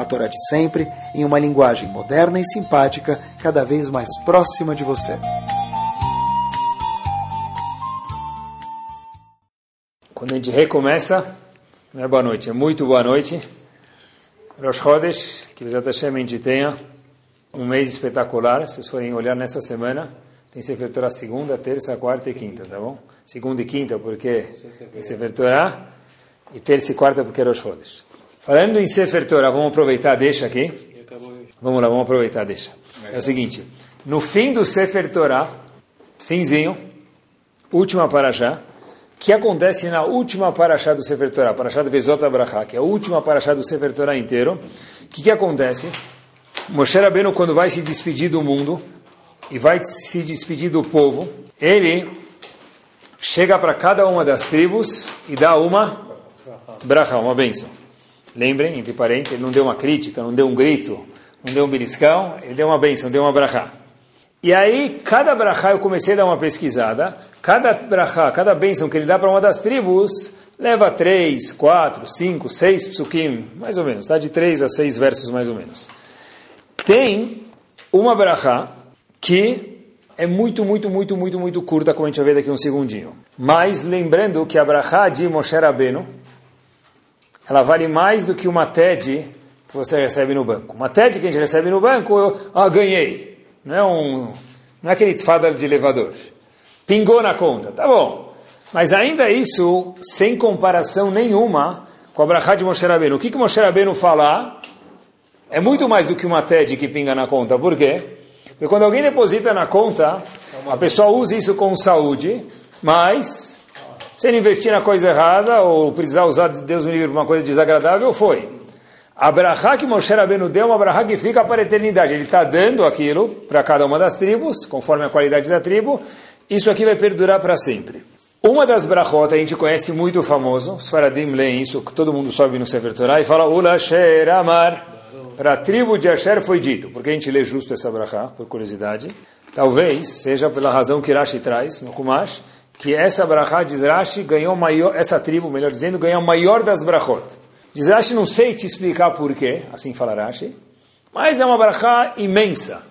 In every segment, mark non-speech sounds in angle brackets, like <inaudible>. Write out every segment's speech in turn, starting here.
a Torá de sempre, em uma linguagem moderna e simpática, cada vez mais próxima de você. Quando a gente recomeça, não é boa noite, é muito boa noite. Rosh Chodesh, que Bezat Hashem a gente tenha um mês espetacular. Se vocês forem olhar nessa semana, tem Sefer Torah segunda, terça, quarta e quinta, tá bom? Segunda e quinta porque tem Sefer Torah, e terça e quarta porque é Rosh Chodesh. Falando em Sefer Torah, vamos aproveitar, deixa aqui. Vamos lá, vamos aproveitar, deixa. É o seguinte, no fim do Sefer Torah, finzinho, última paraxá, que acontece na última paraxá do Sefer Torah, paraxá de Vezot Abraha, que é a última paraxá do Sefer Torah inteiro, o que, que acontece? Moshe Rabbeinu, quando vai se despedir do mundo e vai se despedir do povo, ele chega para cada uma das tribos e dá uma bracha, uma bênção. Lembrem, entre parênteses, ele não deu uma crítica, não deu um grito, não deu um beliscão, ele deu uma bênção, deu uma brachá. E aí, cada brachá, eu comecei a dar uma pesquisada, cada brachá, cada bênção que ele dá para uma das tribos, leva três, quatro, cinco, seis psukim, mais ou menos, tá? de três a seis versos mais ou menos. Tem uma brachá que é muito, muito, muito, muito, muito curta, como a gente vai ver daqui um segundinho. Mas lembrando que a brachá de Moshe Rabbeinu, ela vale mais do que uma TED que você recebe no banco. Uma TED que a gente recebe no banco, eu ah, ganhei. Não é, um, não é aquele fada de elevador. Pingou na conta, tá bom. Mas ainda isso, sem comparação nenhuma com a Brachá de Moshe Rabbeinu. O que, que Moshe Rabbeinu falar é muito mais do que uma TED que pinga na conta. Por quê? Porque quando alguém deposita na conta, a pessoa usa isso com saúde, mas se ele investir na coisa errada ou precisar usar Deus me livre para uma coisa desagradável, foi. A brachá que Moshe Rabbeinu deu é uma brachá que fica para a eternidade. Ele está dando aquilo para cada uma das tribos, conforme a qualidade da tribo. Isso aqui vai perdurar para sempre. Uma das brachot, a gente conhece muito famoso, os faradim leem isso, todo mundo sobe no Sefer Torah e fala Ula Asher Amar. Para a tribo de Asher foi dito. Por que a gente lê justo essa brachá, por curiosidade? Talvez seja pela razão que Rashi traz no Kumash, que essa brachá, diz Rashi, ganhou maior, essa tribo, melhor dizendo, ganhou a maior das brachot. Diz Rashi, não sei te explicar porquê, assim fala Rashi, mas é uma brachá imensa.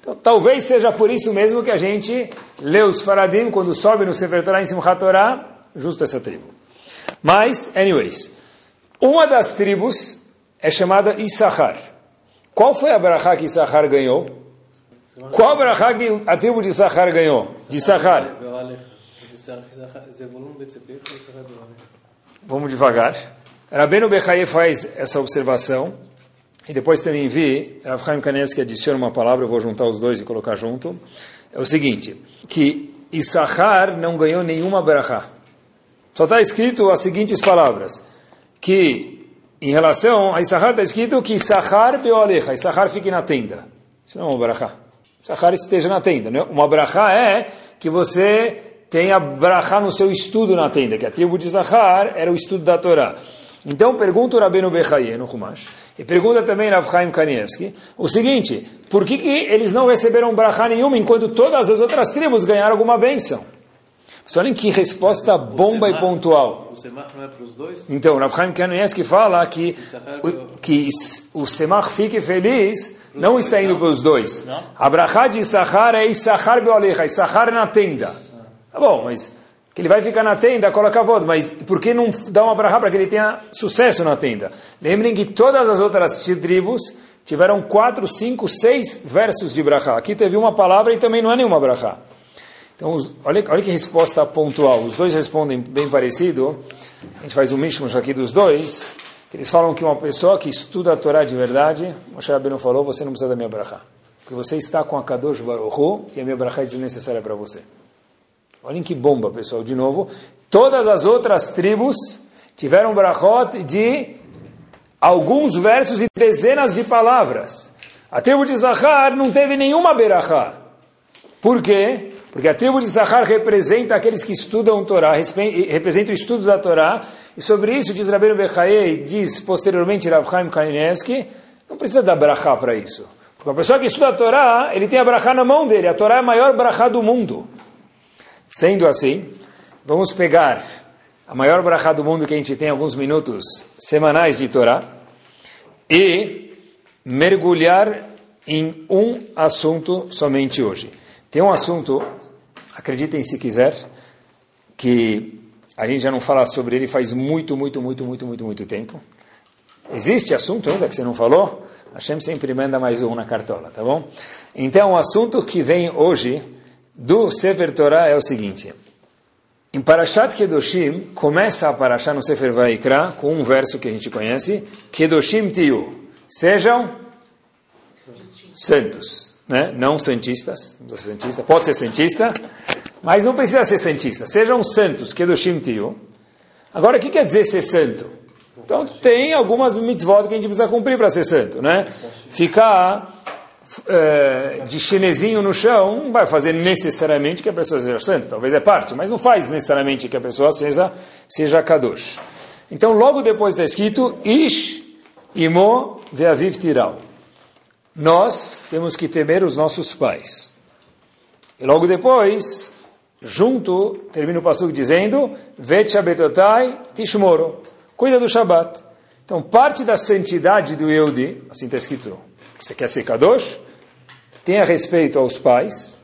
Então, talvez seja por isso mesmo que a gente lê os faradim quando sobe no Sefer Torah em Simchat Torah, justo essa tribo. Mas, anyways, uma das tribos é chamada Issachar. Qual foi a brachá que Issachar ganhou? Qual brachá que a tribo de Issachar ganhou? De Issachar. Vamos devagar. Rabbeinu Bechaye faz essa observação, e depois também vi, Rav Chaim Kanevski adiciona uma palavra, eu vou juntar os dois e colocar junto. É o seguinte, que Issachar não ganhou nenhuma brachá. Só está escrito as seguintes palavras, que em relação a Issachar está escrito que Issachar beoalecha, Issachar fique na tenda. Isso não é uma brachá. Issachar esteja na tenda. Né? Uma brachá é que você tem a brachá no seu estudo na tenda, que a tribo de Zahar era o estudo da Torá. Então pergunta o Rabbeinu Bechaye no Humash, e pergunta também Rav Chaim Kanievski, o seguinte, por que, que eles não receberam brachá nenhuma enquanto todas as outras tribos ganharam alguma bênção? Só olhem que resposta bomba e pontual. O semach não é para os dois? Então, Rav Chaim Kanievski fala que o, que o semach fique feliz não está indo para os dois. A brachá de Issachar é Issachar beolecha, Issachar na tenda. Tá bom, mas que ele vai ficar na tenda, coloca voto, mas por que não dá uma brachá para que ele tenha sucesso na tenda? Lembrem que todas as outras tribos tiveram quatro, cinco, seis versos de brachá. Aqui teve uma palavra e também não é nenhuma brachá. Então, olha, olha que resposta pontual. Os dois respondem bem parecido. A gente faz um mishmash aqui dos dois. Eles falam que uma pessoa que estuda a Torá de verdade, Moshe Rabbeinu falou, você não precisa da minha brachá. Porque você está com a Kadosh Baruch Hu, e a minha brachá é desnecessária para você. Olhem que bomba, pessoal, de novo. Todas as outras tribos tiveram brachot de alguns versos e dezenas de palavras. A tribo de Zahar não teve nenhuma berachá. Por quê? Porque a tribo de Zahar representa aqueles que estudam Torá, representa o estudo da Torá, e sobre isso diz Rabbeinu Bechaye, diz posteriormente Rav Chaim Kanievski, não precisa dar brachá para isso. Porque a pessoa que estuda a Torá, ele tem a brachá na mão dele, a Torá é a maior brachá do mundo. Sendo assim, vamos pegar a maior brachá do mundo que a gente tem alguns minutos semanais de Torá e mergulhar em um assunto somente hoje. Tem um assunto, acreditem se quiser, que a gente já não fala sobre ele faz muito, muito, muito, muito, muito, muito tempo. Existe assunto ainda que você não falou? A Hashem sempre manda mais um na cartola, tá bom? Então, o assunto que vem hoje do Sefer Torah é o seguinte. Em Parashat Kedoshim, começa a Parashat no Sefer Vaikra com um verso que a gente conhece, Kedoshim Tiu, sejam santos, né? não santistas, não santista, pode ser santista, mas não precisa ser santista, sejam santos, Kedoshim Tiu. Agora, o que quer dizer ser santo? Então, tem algumas mitzvot que a gente precisa cumprir para ser santo, né? Ficar de chinesinho no chão não vai fazer necessariamente que a pessoa seja santa, talvez é parte, mas não faz necessariamente que a pessoa seja, seja kadosh. Então, logo depois está escrito, Ish imo ve'aviv tiral. Nós temos que temer os nossos pais. E logo depois, junto, termina o passo dizendo, Ve'cha betotai tishmoro. Cuida do Shabat. Então, parte da santidade do Yehudi, assim está escrito você quer ser Kadosh? Tenha respeito aos pais,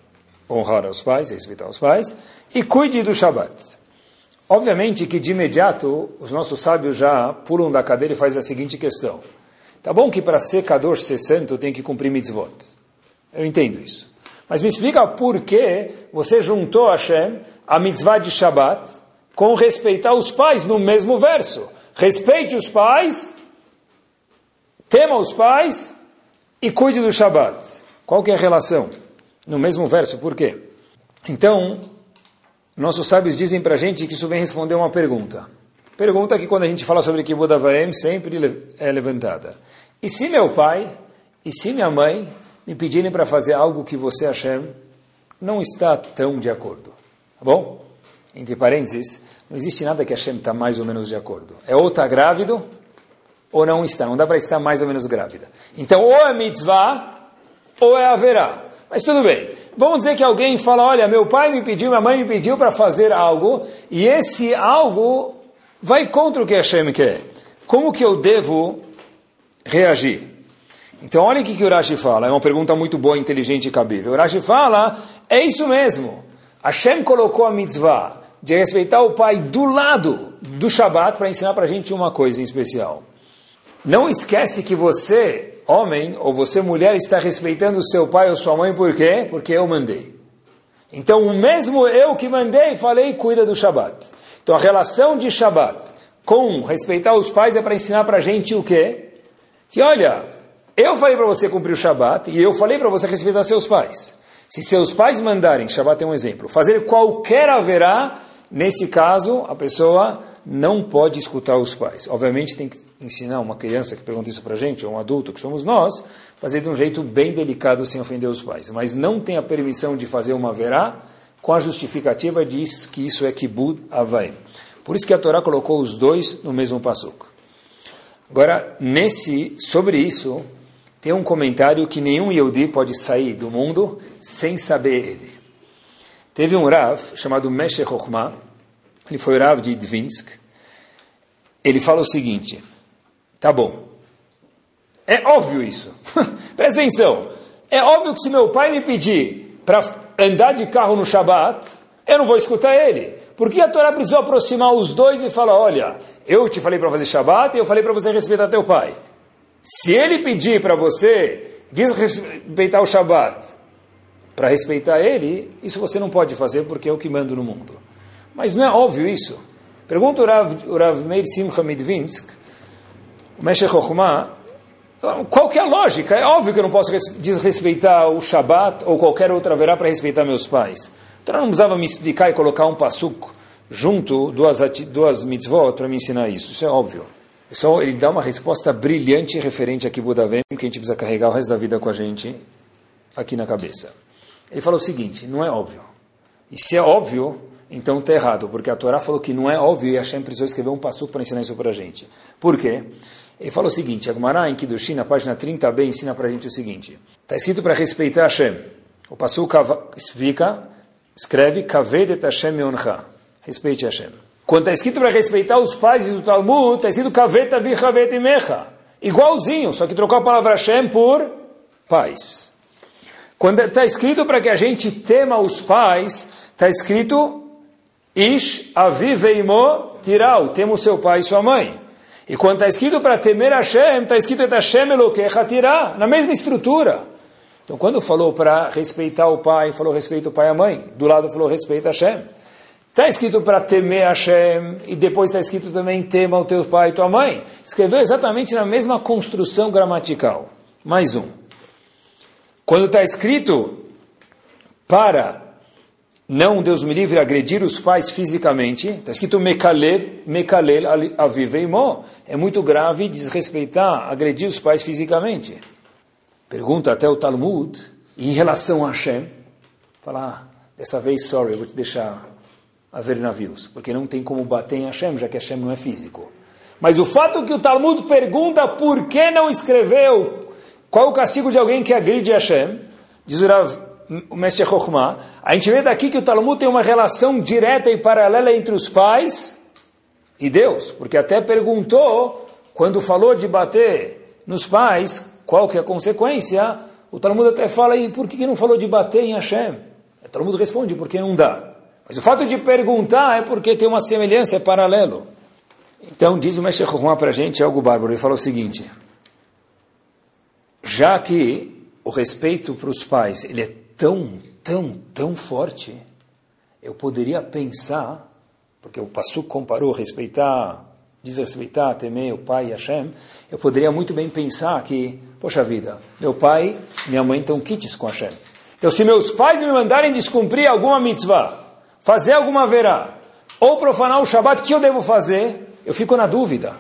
honrar aos pais, respeitar os pais, e cuide do Shabat. Obviamente que de imediato os nossos sábios já pulam da cadeira e fazem a seguinte questão. Tá bom que para ser Kadosh, ser santo, tem que cumprir mitzvot. Eu entendo isso. Mas me explica por que você juntou Hashem, a mitzvah de Shabat, com respeitar os pais no mesmo verso. Respeite os pais, tema os pais e cuide do Shabat. Qual que é a relação? No mesmo verso, por quê? Então, nossos sábios dizem para a gente que isso vem responder uma pergunta. Pergunta que quando a gente fala sobre Kibbutz Avaim sempre é levantada. E se meu pai e se minha mãe me pedirem para fazer algo que você, Hashem, não está tão de acordo? Tá bom? Entre parênteses, não existe nada que Hashem está mais ou menos de acordo. É ou está grávido ou não está. Não dá para estar mais ou menos grávida. Então, ou é mitzvah, ou é haverá. Mas tudo bem. Vamos dizer que alguém fala, olha, meu pai me pediu, minha mãe me pediu para fazer algo, e esse algo vai contra o que Hashem quer. Como que eu devo reagir? Então, olha o que, que o Rashi fala. É uma pergunta muito boa, inteligente e cabível. O Rashi fala, é isso mesmo. Hashem colocou a mitzvah de respeitar o pai do lado do Shabat para ensinar para a gente uma coisa em especial. Não esquece que você, homem, ou você, mulher, está respeitando seu pai ou sua mãe, por quê? Porque eu mandei. Então, o mesmo eu que mandei, falei, cuida do Shabat. Então, a relação de Shabat com respeitar os pais é para ensinar para a gente o quê? Que, olha, eu falei para você cumprir o Shabat e eu falei para você respeitar seus pais. Se seus pais mandarem, Shabat é um exemplo, fazer qualquer haverá, nesse caso, a pessoa não pode escutar os pais. Obviamente tem que ensinar uma criança que pergunta isso para a gente, ou um adulto que somos nós, fazer de um jeito bem delicado sem ofender os pais. Mas não tem a permissão de fazer uma verá com a justificativa de que isso é kibud avai. Por isso que a Torá colocou os dois no mesmo passuco. Agora, nesse, sobre isso, tem um comentário que nenhum Yehudi pode sair do mundo sem saber ele. Teve um Rav chamado Chochmah, ele foi Rav de Dvinsk, ele fala o seguinte, Tá bom. É óbvio isso. <laughs> Presta atenção. É óbvio que se meu pai me pedir para andar de carro no Shabat, eu não vou escutar ele. Porque a Torá precisou aproximar os dois e falar: olha, eu te falei para fazer Shabat e eu falei para você respeitar teu pai. Se ele pedir para você desrespeitar o Shabat para respeitar ele, isso você não pode fazer porque é o que manda no mundo. Mas não é óbvio isso. Pergunta o Rav, Rav Meir Simcha Medvinsk, Meshech Chokhmah, qual que é a lógica? É óbvio que eu não posso desrespeitar o Shabat ou qualquer outra verá para respeitar meus pais. Então não precisava me explicar e colocar um passuco junto, duas, duas mitzvot, para me ensinar isso. Isso é óbvio. Pessoal, ele dá uma resposta brilhante referente a Kibudavem, que a gente precisa carregar o resto da vida com a gente aqui na cabeça. Ele falou o seguinte, não é óbvio. E se é óbvio, então está errado, porque a Torá falou que não é óbvio e Hashem precisou escrever um passo para ensinar isso para a gente. Por quê? Ele falou o seguinte, a Gemara em Kiddushin, na página 30b, ensina para a gente o seguinte. Está escrito para respeitar Hashem. O passo explica, escreve, Kavedet Hashem Yoncha. Respeite Hashem. Quando está escrito para respeitar os pais do Talmud, está escrito Kaveta Vichavet Imecha. Igualzinho, só que trocou a palavra Hashem por pais. Quando está escrito para que a gente tema os pais, está escrito Ish Aviveimo Tiral, tema o seu pai e sua mãe. E quando está escrito para temer Hashem, está escrito Hashem Elokecha Tirá, na mesma estrutura. Então quando falou para respeitar o pai, falou respeito o pai e a mãe. Do lado falou respeito a Hashem. Está escrito para temer Hashem, e depois está escrito também tema o teu pai e tua mãe. Escreveu exatamente na mesma construção gramatical. Mais um. Quando está escrito para não, Deus me livre, agredir os pais fisicamente, está escrito Mekalev, Mekalel aviveimo, é muito grave desrespeitar, agredir os pais fisicamente. Pergunta até o Talmud, em relação a Hashem, falar, ah, dessa vez, sorry, eu vou te deixar haver navios, porque não tem como bater em Hashem, já que Hashem não é físico. Mas o fato que o Talmud pergunta por que não escreveu qual o castigo de alguém que agride Hashem, diz o, Rav, o mestre Chokhmah, a gente vê daqui que o Talmud tem uma relação direta e paralela entre os pais e Deus, porque até perguntou, quando falou de bater nos pais, qual que é a consequência, o Talmud até fala, e por que não falou de bater em Hashem? O Talmud responde, porque não dá. Mas o fato de perguntar é porque tem uma semelhança, é paralelo. Então, diz o Mestre Chokhmah para a gente, algo bárbaro, ele fala o seguinte, já que o respeito para os pais ele é tão, tão, tão forte, eu poderia pensar, porque o Passu comparou respeitar, desrespeitar, temer o pai e Hashem, eu poderia muito bem pensar que, poxa vida, meu pai minha mãe estão kits com Hashem. Então, se meus pais me mandarem descumprir alguma mitzvah, fazer alguma verá, ou profanar o Shabat, que eu devo fazer? Eu fico na dúvida.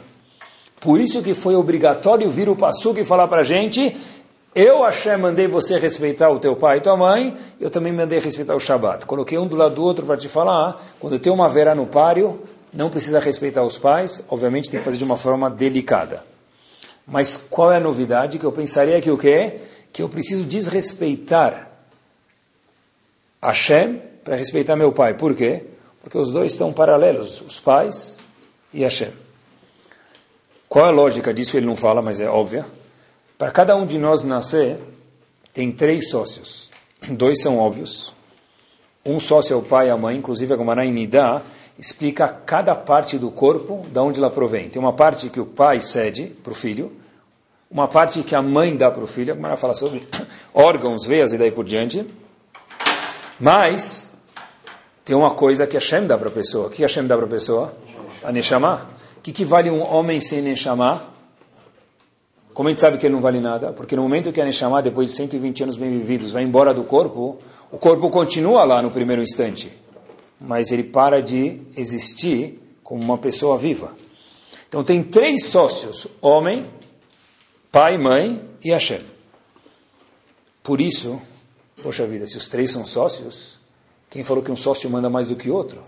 Por isso que foi obrigatório vir o Passuca e falar para a gente, eu, Hashem, mandei você respeitar o teu pai e tua mãe, eu também mandei respeitar o Shabat. Coloquei um do lado do outro para te falar, quando tem uma verá no páreo, não precisa respeitar os pais, obviamente tem que fazer de uma forma delicada. Mas qual é a novidade? Que eu pensaria que o quê? Que eu preciso desrespeitar Hashem para respeitar meu pai. Por quê? Porque os dois estão paralelos, os pais e Hashem. Qual é a lógica disso? Ele não fala, mas é óbvia. Para cada um de nós nascer, tem três sócios. Dois são óbvios. Um sócio é o pai e a mãe, inclusive a Gomara em Nidá explica cada parte do corpo, de onde ela provém. Tem uma parte que o pai cede para o filho, uma parte que a mãe dá para o filho, a Gomara fala sobre <coughs> órgãos, veias e daí por diante. Mas tem uma coisa que Hashem dá para a pessoa. O que Hashem dá para a pessoa? A Neshama. O que, que vale um homem sem Neshama? Como a gente sabe que ele não vale nada? Porque no momento que a Neshama, depois de 120 anos bem vividos, vai embora do corpo, o corpo continua lá no primeiro instante. Mas ele para de existir como uma pessoa viva. Então tem três sócios: homem, pai, mãe e Hashem. Por isso, poxa vida, se os três são sócios, quem falou que um sócio manda mais do que outro?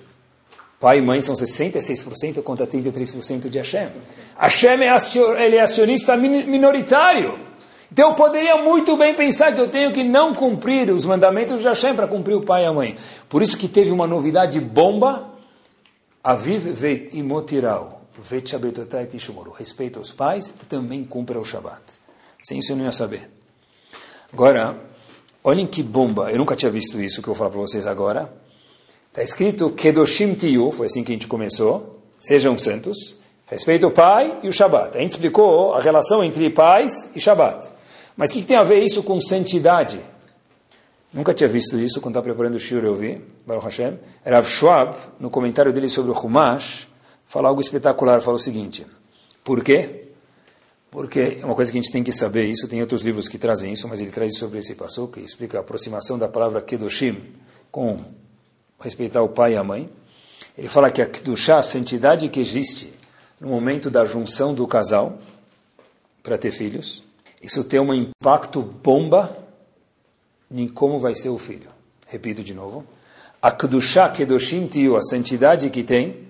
Pai e mãe são 66% contra 33% de Hashem. Hashem é, ele é acionista minoritário. Então eu poderia muito bem pensar que eu tenho que não cumprir os mandamentos de Hashem para cumprir o pai e a mãe. Por isso que teve uma novidade bomba. Aviv veit imotiral. Veit shabetotai tishumoro. Respeita os pais e também cumpra o Shabbat. Sem isso eu não ia saber. Agora, Olhem que bomba, eu nunca tinha visto isso que eu vou falar para vocês agora. Está escrito Kedoshim Tiyu, foi assim que a gente começou, sejam santos, respeita o pai e o Shabat. A gente explicou a relação entre pais e Shabat. Mas o que, que, tem a ver isso com santidade? Nunca tinha visto isso, quando estava preparando o Shur eu vi, Baruch Hashem. Rav Schwab, no comentário dele sobre o Humash, fala algo espetacular, fala o seguinte, por quê? porque é uma coisa que a gente tem que saber, isso tem outros livros que trazem isso, mas ele traz sobre esse passo, que explica a aproximação da palavra Kedoshim com respeitar o pai e a mãe. Ele fala que a Kedushá, a santidade que existe no momento da junção do casal para ter filhos, isso tem um impacto bomba em como vai ser o filho. Repito de novo. A Kedushá Kedoshim Tiu, a santidade que tem,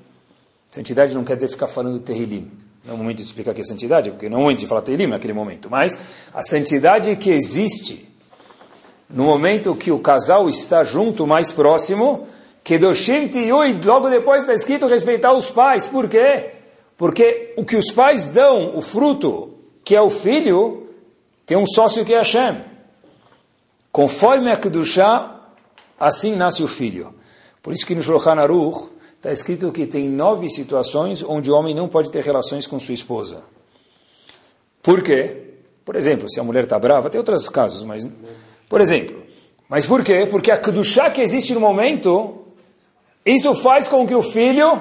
santidade não quer dizer ficar falando Terrilim. Não é o momento de explicar que é santidade, porque não é o momento de falar Terrilim naquele momento, mas a santidade que existe no momento que o casal está junto, mais próximo, Kedoshim Tiu, e logo depois está escrito respeitar os pais. Por quê? Porque o que os pais dão, o fruto, que é o filho, tem um sócio que é Hashem. Conforme a Kedushá, assim nasce o filho. Por isso que no Shulchan Aruch está escrito que tem nove situações onde o homem não pode ter relações com sua esposa. Por quê? Por exemplo, se a mulher está brava, tem outros casos, mas... Por exemplo, mas por quê? Porque a Kedushá que existe no momento, isso faz com que o filho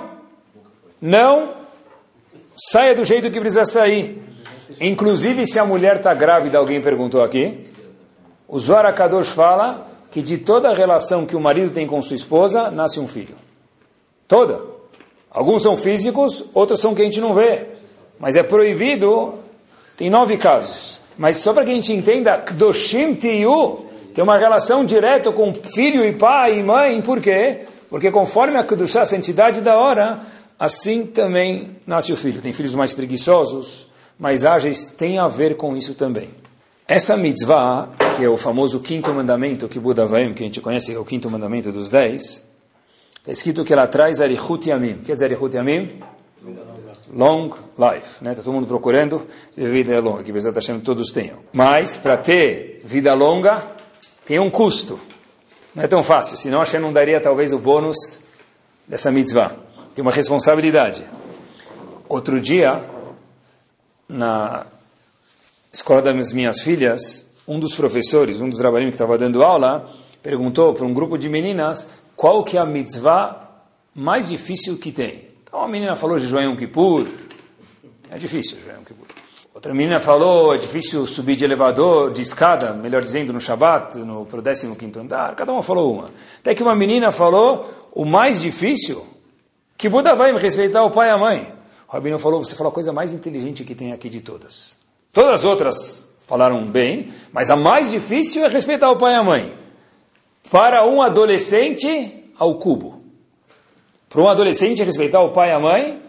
não saia do jeito que precisa sair. Inclusive, se a mulher está grávida, alguém perguntou aqui, o Zohar Kadosh fala que de toda a relação que o marido tem com sua esposa, nasce um filho. Toda. Alguns são físicos, outros são que a gente não vê. Mas é proibido, tem nove casos. Mas só para que a gente entenda, Kdoshim Tiyu tem uma relação direta com filho e pai e mãe. Por quê? Porque conforme a Kedushá, a santidade da hora, assim também nasce o filho. Tem filhos mais preguiçosos, mais ágeis, tem a ver com isso também. Essa mitzvah, que é o famoso quinto mandamento que Buda Vaim, que a gente conhece, é o quinto mandamento dos dez, está escrito que ela traz Arihut Yamim. O que é dizer Arihut Yamim? Long life. Né? Está todo mundo procurando vida longa, que Bezat Hashem todos tenham. Mas, para ter vida longa, tem um custo. Não é tão fácil, senão Hashem não daria talvez o bônus dessa mitzvah tem uma responsabilidade. Outro dia, na escola das minhas filhas, um dos professores, um dos trabalhinhos que estava dando aula, perguntou para um grupo de meninas qual que é a mitzvah mais difícil que tem. Então a menina falou jejuar Yom Kippur. É difícil Yom Kippur. Outra menina falou, é difícil subir de elevador, de escada, melhor dizendo, no Shabat, no, para o 15 andar. Cada uma falou uma. Até que uma menina falou, o mais difícil que Buda vai respeitar o pai e a mãe. O Rabino falou, você falou a coisa mais inteligente que tem aqui de todas. Todas as outras falaram bem, mas a mais difícil é respeitar o pai e a mãe. Para um adolescente, ao cubo. Para um adolescente respeitar o pai e a mãe,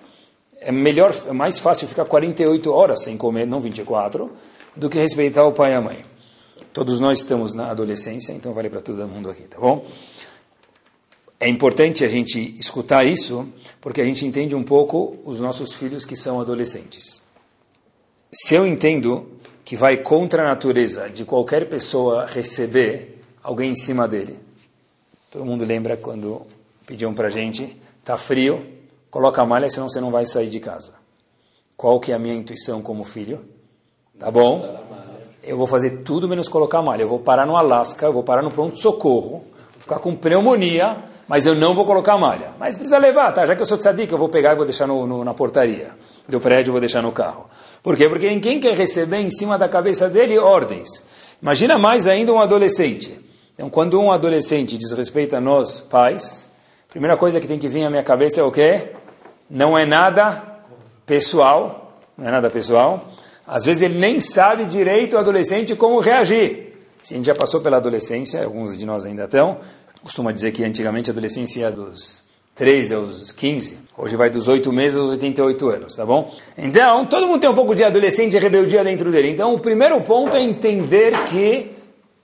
é melhor, é mais fácil ficar 48 horas sem comer, não 24, do que respeitar o pai e a mãe. Todos nós estamos na adolescência, então vale para todo mundo aqui, tá bom? É importante a gente escutar isso, porque a gente entende um pouco os nossos filhos que são adolescentes. Se eu entendo que vai contra a natureza de qualquer pessoa receber alguém em cima dele, todo mundo lembra quando pediam para gente, tá frio, coloca a malha, senão você não vai sair de casa. Qual que é a minha intuição como filho? Tá bom? Eu vou fazer tudo menos colocar a malha. Eu vou parar no Alasca, eu vou parar no pronto-socorro, ficar com pneumonia, mas eu não vou colocar malha. Mas precisa levar, tá? Já que eu sou tzadik, eu vou pegar e vou deixar no, no, na portaria do prédio, vou deixar no carro. Por quê? Porque quem quer receber em cima da cabeça dele ordens? Imagina mais ainda um adolescente. Então, quando um adolescente desrespeita nós, pais, a primeira coisa que tem que vir à minha cabeça é o quê? Não é nada pessoal, não é nada pessoal. Às vezes ele nem sabe direito o adolescente como reagir. Se a gente já passou pela adolescência, alguns de nós ainda estão, costuma dizer que antigamente a adolescência ia dos 13 aos 15, hoje vai dos 8 meses aos 88 anos, tá bom? Então, todo mundo tem um pouco de adolescente e rebeldia dentro dele. Então, o primeiro ponto é entender que,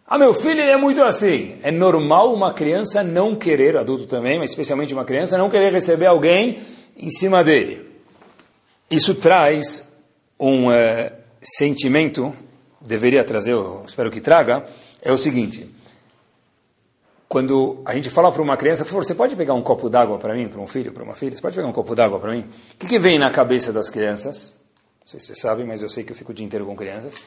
ah, meu filho ele é muito assim. É normal uma criança não querer, adulto também, mas especialmente uma criança, não querer receber alguém em cima dele. Isso traz um uh, sentimento, deveria trazer, eu espero que traga, é o seguinte quando a gente fala para uma criança, por favor, você pode pegar um copo d'água para mim, para um filho, para uma filha? Você pode pegar um copo d'água para mim? O que, que, vem na cabeça das crianças? Não sei se você sabe, mas eu sei que eu fico o dia inteiro com crianças.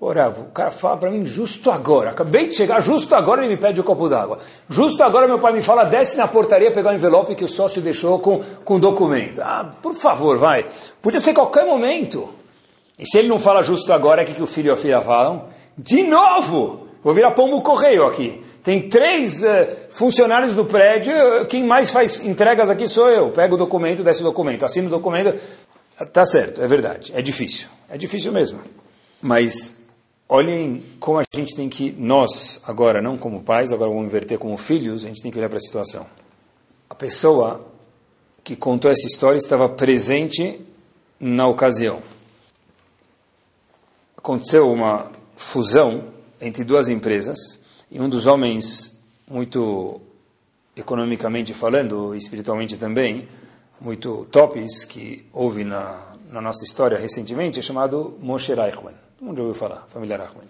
Ora, o cara fala para mim justo agora, acabei de chegar, justo agora ele me pede o um copo d'água. Justo agora meu pai me fala, desce na portaria pegar o envelope que o sócio deixou com, com documento. Ah, por favor, vai. Podia ser qualquer momento. E se ele não fala justo agora, o que, que o filho e a filha falam? De novo! Vou virar pombo correio aqui. Tem três uh, funcionários do prédio, quem mais faz entregas aqui sou eu. Pego o documento, desce o documento, assino o documento. Tá certo, é verdade, é difícil, é difícil mesmo. Mas olhem como a gente tem que, nós agora, não como pais, agora vamos inverter como filhos, a gente tem que olhar para a situação. A pessoa que contou essa história estava presente na ocasião. Aconteceu uma fusão entre duas empresas e um dos homens muito economicamente falando, espiritualmente também, muito tops que houve na, na nossa história recentemente, é chamado Moshe Reichmann. Já ouviu falar, família Reichmann,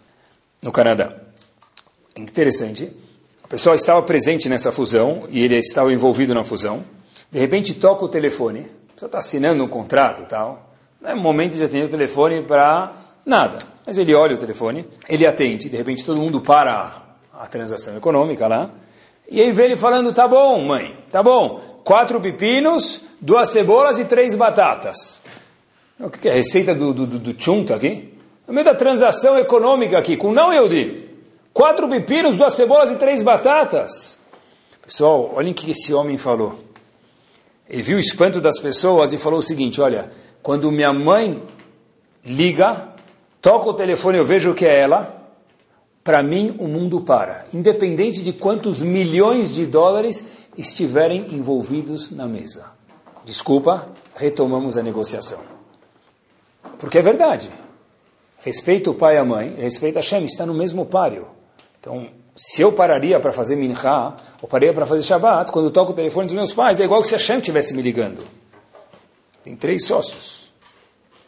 no Canadá. Interessante, a pessoa estava presente nessa fusão e ele estava envolvido na fusão. De repente toca o telefone, a pessoa está assinando um contrato e tal. Não é momento de atender o telefone para nada. Mas ele olha o telefone, ele atende, de repente todo mundo para a transação econômica lá. E aí vê ele falando, tá bom, mãe, tá bom, quatro pepinos, duas cebolas e três batatas. O que é? Receita do, do, do, aqui? No meio da transação econômica aqui, com não Yehudi. Quatro pepinos, duas cebolas e três batatas. Pessoal, olhem o que esse homem falou. Ele viu o espanto das pessoas e falou o seguinte, olha, quando minha mãe liga, toca o telefone, eu vejo que é ela, para mim o mundo para, independente de quantos milhões de dólares estiverem envolvidos na mesa. Desculpa, retomamos a negociação. Porque é verdade. Respeita o pai e a mãe, respeita a Shem, está no mesmo páreo. Então, se eu pararia para fazer mincha, ou pararia para fazer Shabbat, quando toco o telefone dos meus pais, é igual que se a Shem estivesse me ligando. Tem três sócios.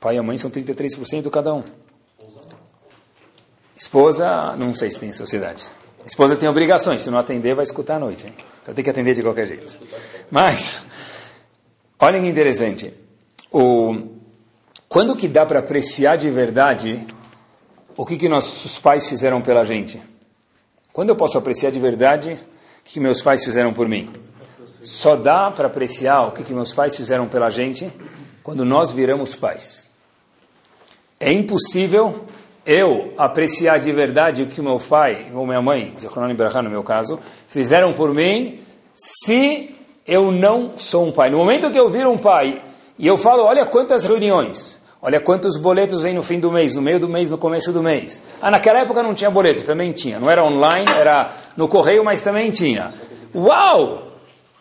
Pai e mãe são 33% cada um. Esposa, não sei se tem sociedade. Esposa tem obrigações, se não atender, vai escutar à noite. Hein? Então tem que atender de qualquer jeito. Mas, olhem que interessante. O, quando que dá para apreciar de verdade o que, que nossos pais fizeram pela gente? Quando eu posso apreciar de verdade o que, que meus pais fizeram por mim? Só dá para apreciar o que, que meus pais fizeram pela gente quando nós viramos pais. É impossível eu apreciar de verdade o que meu pai ou minha mãe, no meu caso, fizeram por mim, se eu não sou um pai. No momento que eu viro um pai e eu falo, olha quantas reuniões, olha quantos boletos vem no fim do mês, no meio do mês, no começo do mês. Ah, naquela época não tinha boleto, também tinha. Não era online, era no correio, mas também tinha. Uau!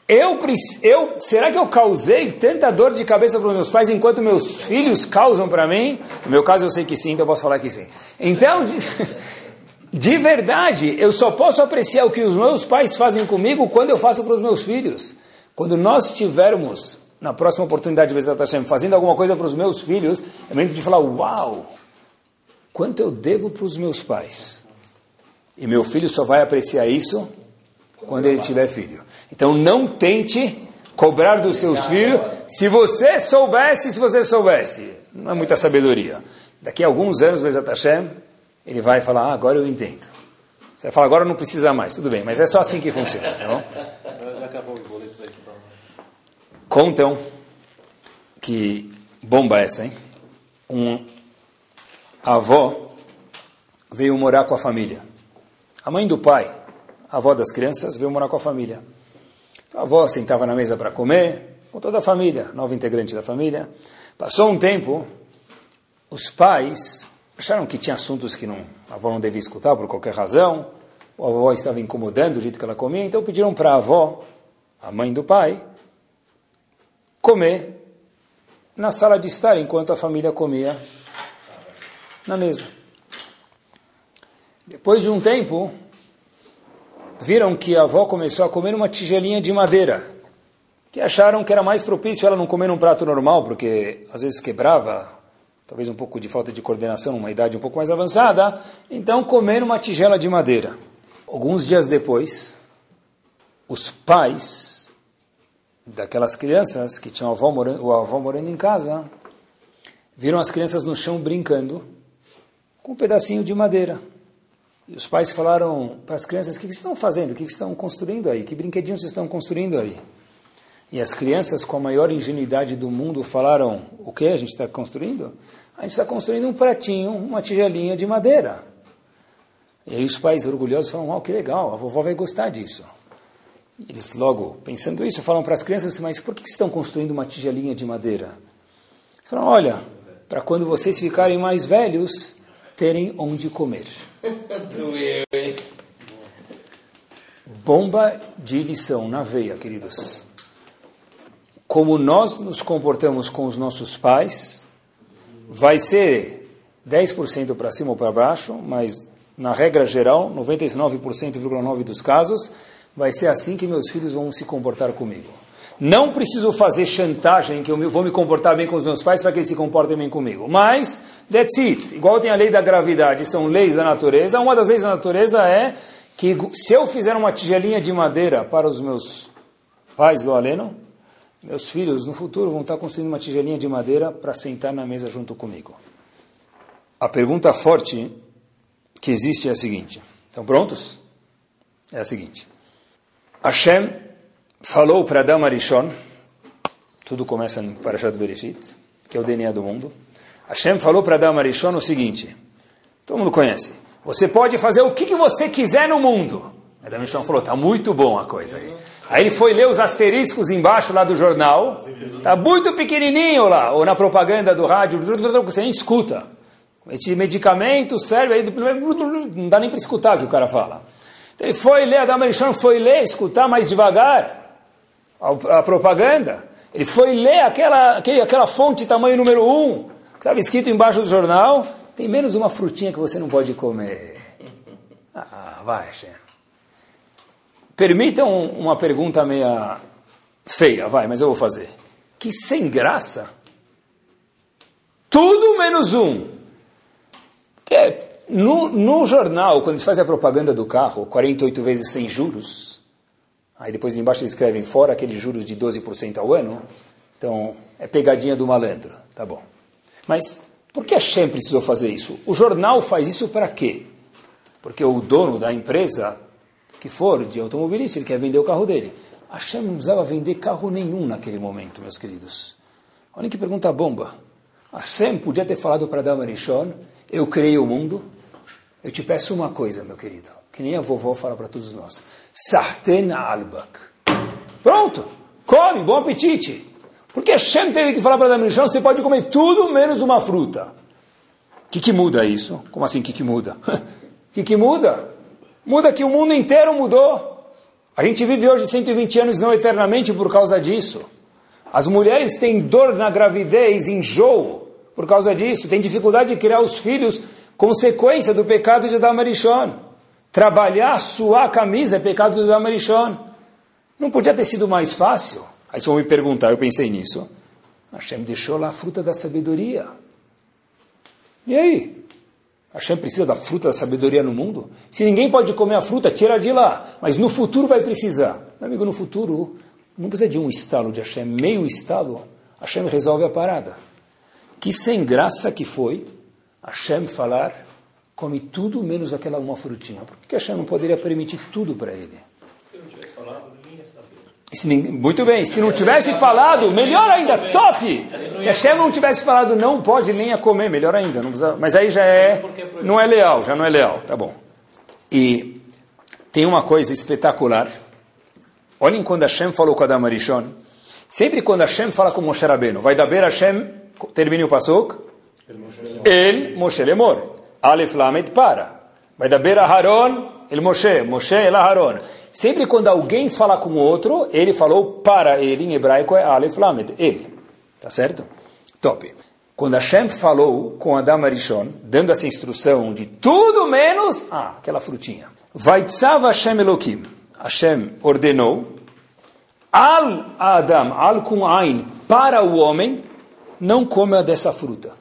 Eu, eu, será que eu causei tanta dor de cabeça para os meus pais enquanto meus filhos causam para mim? No meu caso eu sei que sim, então eu posso falar que sim. Então, de, <laughs> de verdade, eu só posso apreciar o que os meus pais fazem comigo quando eu faço para os meus filhos. Quando nós estivermos, na próxima oportunidade de Bezat Hashem, fazendo alguma coisa para os meus filhos, é momento de falar, uau, quanto eu devo para os meus pais. E meu filho só vai apreciar isso quando ele tiver filho. Então não tente cobrar dos seus filhos se você soubesse, se você soubesse. Não é muita sabedoria. Daqui a alguns anos, Bezat Hashem, ele vai falar, ah, agora eu entendo. Você vai falar, agora não precisa mais. Tudo bem, mas é só assim que funciona. Tá bom? Contam que bomba essa, hein? Um avó veio morar com a família. A mãe do pai, a avó das crianças, veio morar com a família. A avó sentava na mesa para comer, com toda a família, nova integrante da família. Passou um tempo, os pais acharam que tinha assuntos que não, a avó não devia escutar por qualquer razão, a avó estava incomodando o jeito que ela comia, então pediram para a avó, a mãe do pai, comer na sala de estar enquanto a família comia na mesa. Depois de um tempo, viram que a avó começou a comer uma tigelinha de madeira, que acharam que era mais propício ela não comer num prato normal, porque às vezes quebrava, talvez um pouco de falta de coordenação, uma idade um pouco mais avançada, então comer uma tigela de madeira. Alguns dias depois, os pais daquelas crianças que tinham a avó morando, a avó morando em casa, viram as crianças no chão brincando com um pedacinho de madeira. E os pais falaram para as crianças: o que, estão fazendo? O que, estão construindo aí? Que brinquedinhos estão construindo aí? E as crianças, com a maior ingenuidade do mundo, falaram: o que a gente está construindo? A gente está construindo um pratinho, uma tigelinha de madeira. E aí os pais orgulhosos falam: oh, que legal, a vovó vai gostar disso. Eles logo, pensando isso, falam para as crianças: mas por que estão construindo uma tigelinha de madeira? Falaram, olha, para quando vocês ficarem mais velhos, terem onde comer. <laughs> Bomba de lição na veia, queridos. Como nós nos comportamos com os nossos pais, vai ser 10% para cima ou para baixo, mas na regra geral, 99,9% dos casos, vai ser assim que meus filhos vão se comportar comigo. Não preciso fazer chantagem que eu vou me comportar bem com os meus pais para que eles se comportem bem comigo. Mas, that's it. Igual tem a lei da gravidade, são leis da natureza. Uma das leis da natureza é que se eu fizer uma tigelinha de madeira para os meus pais do aleno, meus filhos no futuro vão estar construindo uma tigelinha de madeira para sentar na mesa junto comigo. A pergunta forte que existe é a seguinte: estão prontos? É a seguinte: Hashem falou para Adam Arishon, tudo começa no Parashat Bereshit, que é o DNA do mundo. Hashem falou para Adam Arishon o seguinte: todo mundo conhece. Você pode fazer o que, que você quiser no mundo. Adam Arishon falou: tá muito bom a coisa aí. Aí ele foi ler os asteriscos embaixo lá do jornal. Tá muito pequenininho lá, ou na propaganda do rádio, você nem escuta. Esse medicamento serve, aí não dá nem para escutar o que o cara fala. Ele foi ler, Adam Arishon foi ler, escutar mais devagar a, a propaganda. Ele foi ler aquela, aquele, aquela fonte tamanho número um, que estava escrito embaixo do jornal, tem menos uma frutinha que você não pode comer. Ah, vai. Permitam uma pergunta meia feia, vai, mas eu vou fazer. Que sem graça. Tudo menos um. Que é, no, no jornal, quando eles fazem a propaganda do carro, 48 vezes sem juros, aí depois embaixo eles escrevem fora aqueles juros de 12% ao ano, então é pegadinha do malandro, tá bom. Mas por que a Shem precisou fazer isso? O jornal faz isso para quê? Porque o dono da empresa que for de automobilista, ele quer vender o carro dele. Hashem não precisava vender carro nenhum naquele momento, meus queridos. Olha que pergunta bomba. Hashem podia ter falado para Adam Arishon, eu criei o mundo, eu te peço uma coisa, meu querido, que nem a vovó fala para todos nós. Sarten albak. Pronto, come, bom apetite. Porque Hashem teve que falar para Adam Arishon, você pode comer tudo menos uma fruta. O que, que muda isso? Como assim, o que, que muda? O <laughs> que, que muda? Muda que o mundo inteiro mudou. A gente vive hoje 120 anos não eternamente por causa disso. As mulheres têm dor na gravidez, enjoo por causa disso. Têm dificuldade de criar os filhos, consequência do pecado de Adam Arishon. Trabalhar, suar a camisa é pecado de Adam Arishon. Não podia ter sido mais fácil? Aí você vai me perguntar, eu pensei nisso. Hashem deixou lá a fruta da sabedoria. E aí? Hashem precisa da fruta da sabedoria no mundo? Se ninguém pode comer a fruta, tira de lá. Mas no futuro vai precisar. Meu amigo, no futuro não precisa de um estalo de Hashem, meio estalo. Hashem resolve a parada. Que sem graça que foi Hashem falar, come tudo menos aquela uma frutinha. Por que Hashem não poderia permitir tudo para ele? Ninguém, muito bem, se não tivesse falado, melhor ainda, top! Se Hashem não tivesse falado, não pode nem a comer, melhor ainda. Não precisa, mas aí já é, não é leal, já não é leal, tá bom. E tem uma coisa espetacular. Olhem quando Hashem falou com Adam Arishon. Sempre quando Hashem fala com Moshe Rabbeinu, vai dar Hashem, termine o pasuk, El Moshe Lemor. Aleph Lamed para. Vai dar ber Aharon, El Moshe, Moshe El Aharon. Sempre quando alguém fala com outro, ele falou para ele, em hebraico é Aleph Lamed, ele. Tá certo? Top. Quando Hashem falou com Adam Arishon, dando essa instrução de tudo menos, ah, aquela frutinha. Vaitzav Hashem Elohim. Hashem ordenou, al Adam, al com Ain, para o homem, não coma dessa fruta.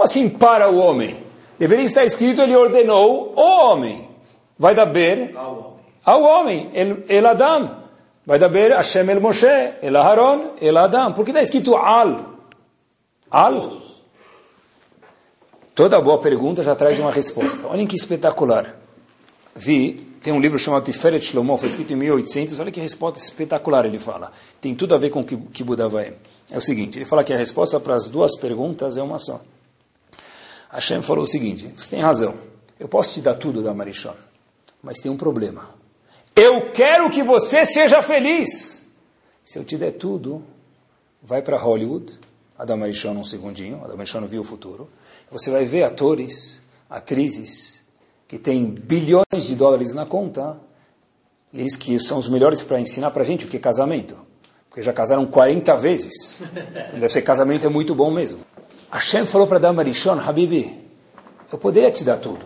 Como assim para o homem? Deveria estar escrito, ele ordenou o homem. Vai dar ber ao homem, el, Adam. Vai dar ber Hashem el Moshe, el Aharon, el Adam. Por que está escrito al? Al? Toda boa pergunta já traz uma resposta. Olhem que espetacular. Vi, tem um livro chamado Tiferet Shlomo, foi escrito em 1800. Olha que resposta espetacular ele fala. Tem tudo a ver com o que, que Buda vai. É o seguinte, ele fala que a resposta para as duas perguntas é uma só. Hashem falou o seguinte, você tem razão, eu posso te dar tudo da Marichon, mas tem um problema. Eu quero que você seja feliz. Se eu te der tudo, vai para Hollywood, Adam Arishon um segundinho, Adam Arishon viu o futuro. Você vai ver atores, atrizes, que têm bilhões de dólares na conta, eles que são os melhores para ensinar para a gente o que é casamento. Porque já casaram 40 vezes. Então <laughs> deve ser casamento é muito bom mesmo. Hashem falou para Adam Arishon, Habibi, eu poderia te dar tudo.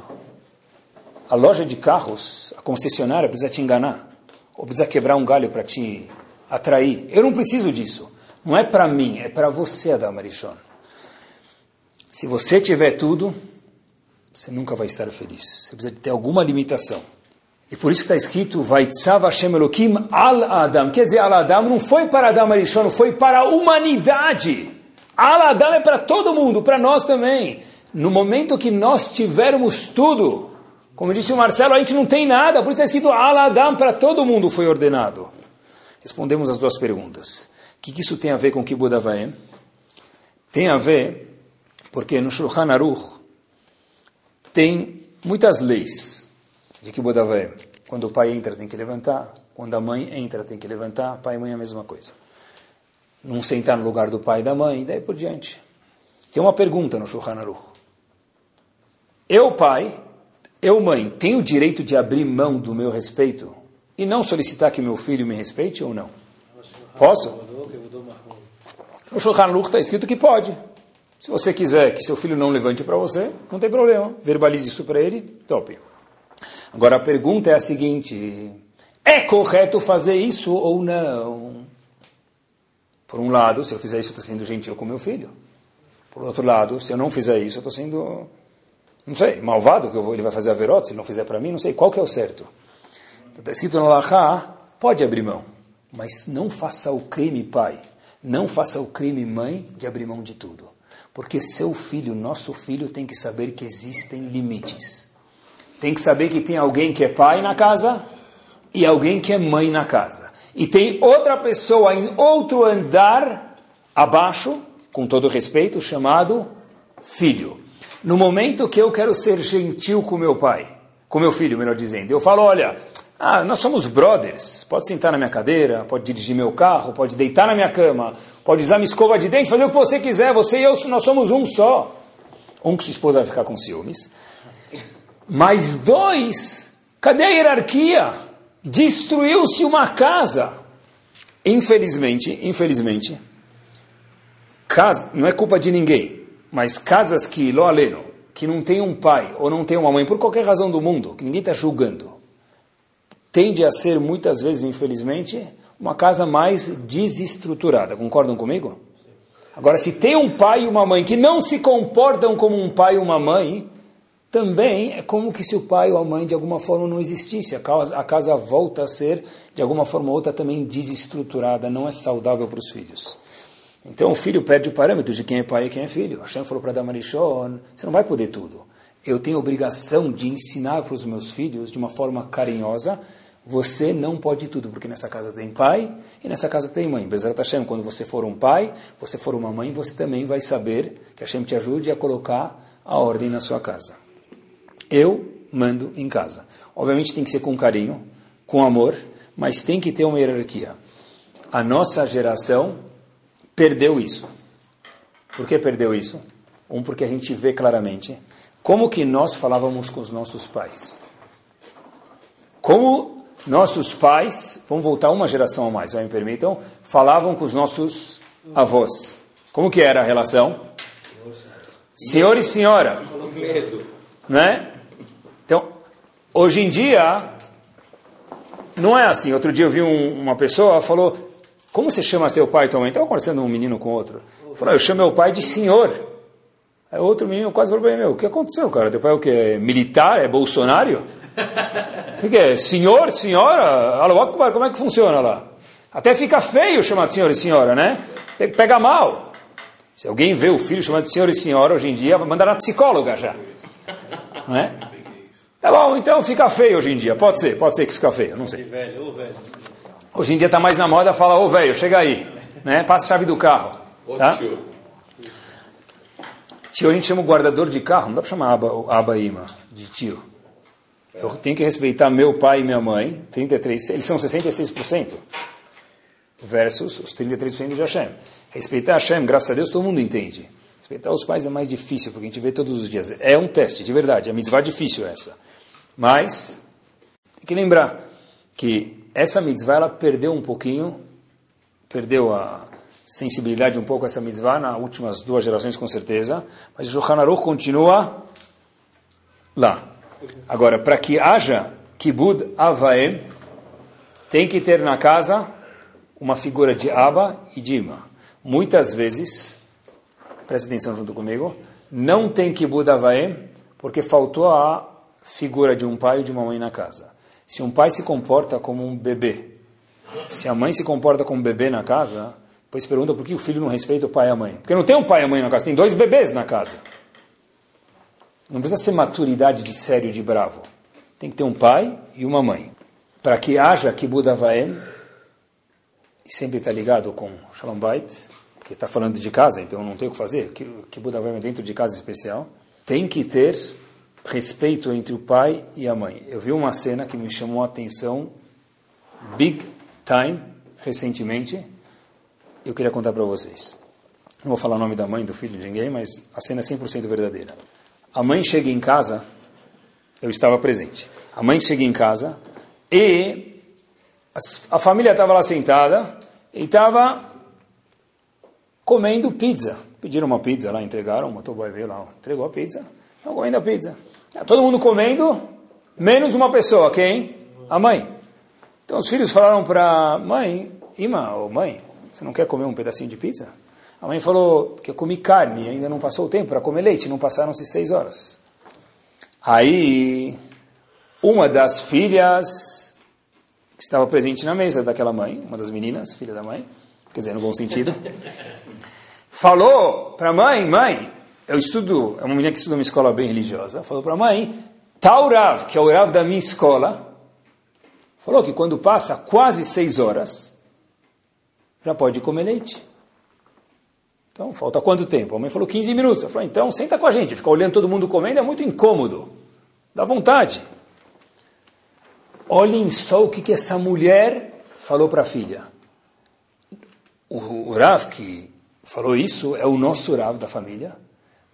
A loja de carros, a concessionária precisa te enganar. Ou precisa quebrar um galho para te atrair. Eu não preciso disso. Não é para mim, é para você, Adam Arishon. Se você tiver tudo, você nunca vai estar feliz. Você precisa ter alguma limitação. E por isso está escrito, Vaitzav Hashem Elohim al Adam. Quer dizer, al Adam não foi para Adam Arishon, foi para a humanidade. Al Adam é para todo mundo, para nós também. No momento que nós tivermos tudo, como disse o Marcelo, a gente não tem nada, por isso está escrito Al Adam, para todo mundo foi ordenado. Respondemos as duas perguntas. O que, isso tem a ver com Kibbutz Avaim? Tem a ver porque no Shulchan Aruch tem muitas leis de Kibbutz Avaim. Quando o pai entra, tem que levantar. Quando a mãe entra, tem que levantar. Pai e mãe é a mesma coisa. Não sentar no lugar do pai e da mãe, e daí por diante. Tem uma pergunta no Shulchan Aruch. Eu, pai, eu, mãe, tenho o direito de abrir mão do meu respeito e não solicitar que meu filho me respeite ou não? Posso? No Shulchan Aruch está escrito que pode. Se você quiser que seu filho não levante para você, não tem problema. Verbalize isso para ele, top. Agora a pergunta é a seguinte: é correto fazer isso ou não? Por um lado, se eu fizer isso, estou sendo gentil com meu filho. Por outro lado, se eu não fizer isso, eu estou sendo, não sei, malvado, que vou, ele vai fazer a verota, se ele não fizer para mim, não sei qual que é o certo. Está escrito no Lachá, pode abrir mão, mas não faça o crime, pai. Não faça o crime, mãe, de abrir mão de tudo. Porque seu filho, nosso filho, tem que saber que existem limites. Tem que saber que tem alguém que é pai na casa e alguém que é mãe na casa. E tem outra pessoa em outro andar abaixo, com todo respeito, chamado filho. No momento que eu quero ser gentil com meu pai, com meu filho, melhor dizendo, eu falo, olha, ah, nós somos brothers. Pode sentar na minha cadeira, pode dirigir meu carro, pode deitar na minha cama, pode usar minha escova de dente, fazer o que você quiser. Você e eu, nós somos um só. Um que sua esposa vai ficar com ciúmes. Mas dois, cadê a hierarquia? Destruiu-se uma casa. Infelizmente, infelizmente, casa, não é culpa de ninguém, mas casas que, lo aleno, que não tem um pai ou não tem uma mãe, por qualquer razão do mundo, que ninguém está julgando, tende a ser, muitas vezes, infelizmente, uma casa mais desestruturada. Concordam comigo? Agora, se tem um pai e uma mãe que não se comportam como um pai e uma mãe, também é como que se o pai ou a mãe de alguma forma não existisse. A casa, a casa volta a ser, de alguma forma ou outra, também desestruturada, não é saudável para os filhos. Então o filho perde o parâmetro de quem é pai e quem é filho. Hashem falou para Damarishon, você não vai poder tudo. Eu tenho obrigação de ensinar para os meus filhos de uma forma carinhosa você não pode tudo, porque nessa casa tem pai e nessa casa tem mãe. Bezerra Hashem, quando você for um pai, você for uma mãe, você também vai saber que Hashem te ajude a colocar a ordem na sua casa. Eu mando em casa. Obviamente tem que ser com carinho, com amor, mas tem que ter uma hierarquia. A nossa geração perdeu isso. Por que perdeu isso? Um, porque a gente vê claramente como que nós falávamos com os nossos pais. Como nossos pais, vamos voltar uma geração a mais, vai me permitam, falavam com os nossos avós. Como que era a relação? Senhor e senhora. Né? Hoje em dia, não é assim. Outro dia eu vi um, uma pessoa, falou, como você chama teu pai e tua mãe? Estava conversando um menino com outro. Falou, eu chamo meu pai de senhor. Aí outro menino quase falou para meu, o que aconteceu, cara? Teu pai é o que? Militar? É bolsonário? <laughs> O que é? Senhor, senhora? Como é que funciona lá? Até fica feio chamar de senhor e senhora, né? Pega mal. Se alguém vê o filho chamado de senhor e senhora, hoje em dia, vai mandar na psicóloga já. Não é? Tá bom, então fica feio hoje em dia. Pode ser, pode ser que fica feio, não sei. Hoje em dia está mais na moda, fala, ô velho, chega aí. Né? Passa a chave do carro. Tá? Tio, a gente chama o guardador de carro, não dá para chamar aba, aba ima de tio. Eu tenho que respeitar meu pai e minha mãe, 33, eles são 66%, versus os 33% de Hashem. Respeitar Hashem, graças a Deus, todo mundo entende. Respeitar os pais é mais difícil, porque a gente vê todos os dias. É um teste, de verdade. A mitzvah é difícil essa. Mas, tem que lembrar que essa mitzvah, ela perdeu um pouquinho, perdeu a sensibilidade um pouco essa mitzvah nas últimas duas gerações, com certeza. Mas o Shulchan Aruch continua lá. Agora, para que haja kibud avaem, tem que ter na casa uma figura de Abba e de Ima. Muitas vezes, preste atenção junto comigo, não tem kibud avaem porque faltou a figura de um pai e de uma mãe na casa. Se um pai se comporta como um bebê, se a mãe se comporta como um bebê na casa, depois pergunta por que o filho não respeita o pai e a mãe. Porque não tem um pai e a mãe na casa, tem dois bebês na casa. Não precisa ser maturidade de sério, de bravo. Tem que ter um pai e uma mãe. Para que haja Kibud Avaem, e sempre está ligado com Shalom Bait, porque está falando de casa, então não tem o que fazer, Kibud Avaem é dentro de casa especial, tem que ter respeito entre o pai e a mãe. Eu vi uma cena que me chamou a atenção, big time, recentemente, eu queria contar para vocês. Não vou falar o nome da mãe, do filho de ninguém, mas a cena é 100% verdadeira. A mãe chega em casa, eu estava presente. A mãe chega em casa e a família estava lá sentada e estava comendo pizza. Pediram uma pizza lá, entregaram, o motoboy veio lá, entregou a pizza, estão comendo a pizza. Tá todo mundo comendo, menos uma pessoa, quem? A mãe. Então os filhos falaram para a mãe, Ima, ou mãe, você não quer comer um pedacinho de pizza? A mãe falou que eu comi carne, ainda não passou o tempo para comer leite, não passaram-se seis horas. Aí, uma das filhas que estava presente na mesa daquela mãe, uma das meninas, filha da mãe, quer dizer, no bom sentido, <laughs> falou para a mãe, mãe, eu estudo, é uma menina que estuda uma escola bem religiosa, falou para a mãe, Taurav, que é o Rav da minha escola, falou que quando passa quase seis horas, já pode comer leite. Então, falta quanto tempo? A mãe falou 15 minutos. Ela falou, então, senta com a gente. Ficar olhando todo mundo comendo é muito incômodo. Dá vontade. Olhem só o que, que essa mulher falou para a filha. O, o Rav que falou isso é o nosso Rav da família.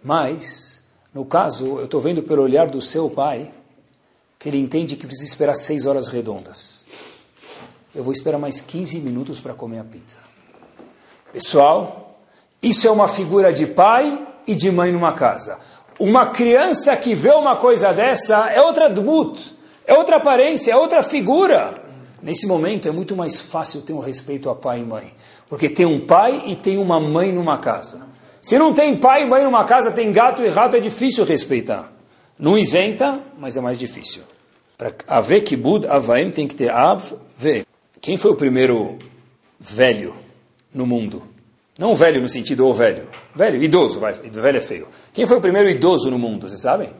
Mas, no caso, eu estou vendo pelo olhar do seu pai que ele entende que precisa esperar seis horas redondas. Eu vou esperar mais 15 minutos para comer a pizza. Pessoal, isso é uma figura de pai e de mãe numa casa. Uma criança que vê uma coisa dessa é outra dmut, é outra aparência, é outra figura. Nesse momento é muito mais fácil ter um respeito a pai e mãe, porque tem um pai e tem uma mãe numa casa. Se não tem pai e mãe numa casa, tem gato e rato, é difícil respeitar. Não isenta, mas é mais difícil. Para haver kibud, avaim, tem que ter av, ve. Quem foi o primeiro velho no mundo? Não velho no sentido o velho. Velho, idoso, vai. Velho é feio. Quem foi o primeiro idoso no mundo, vocês sabem?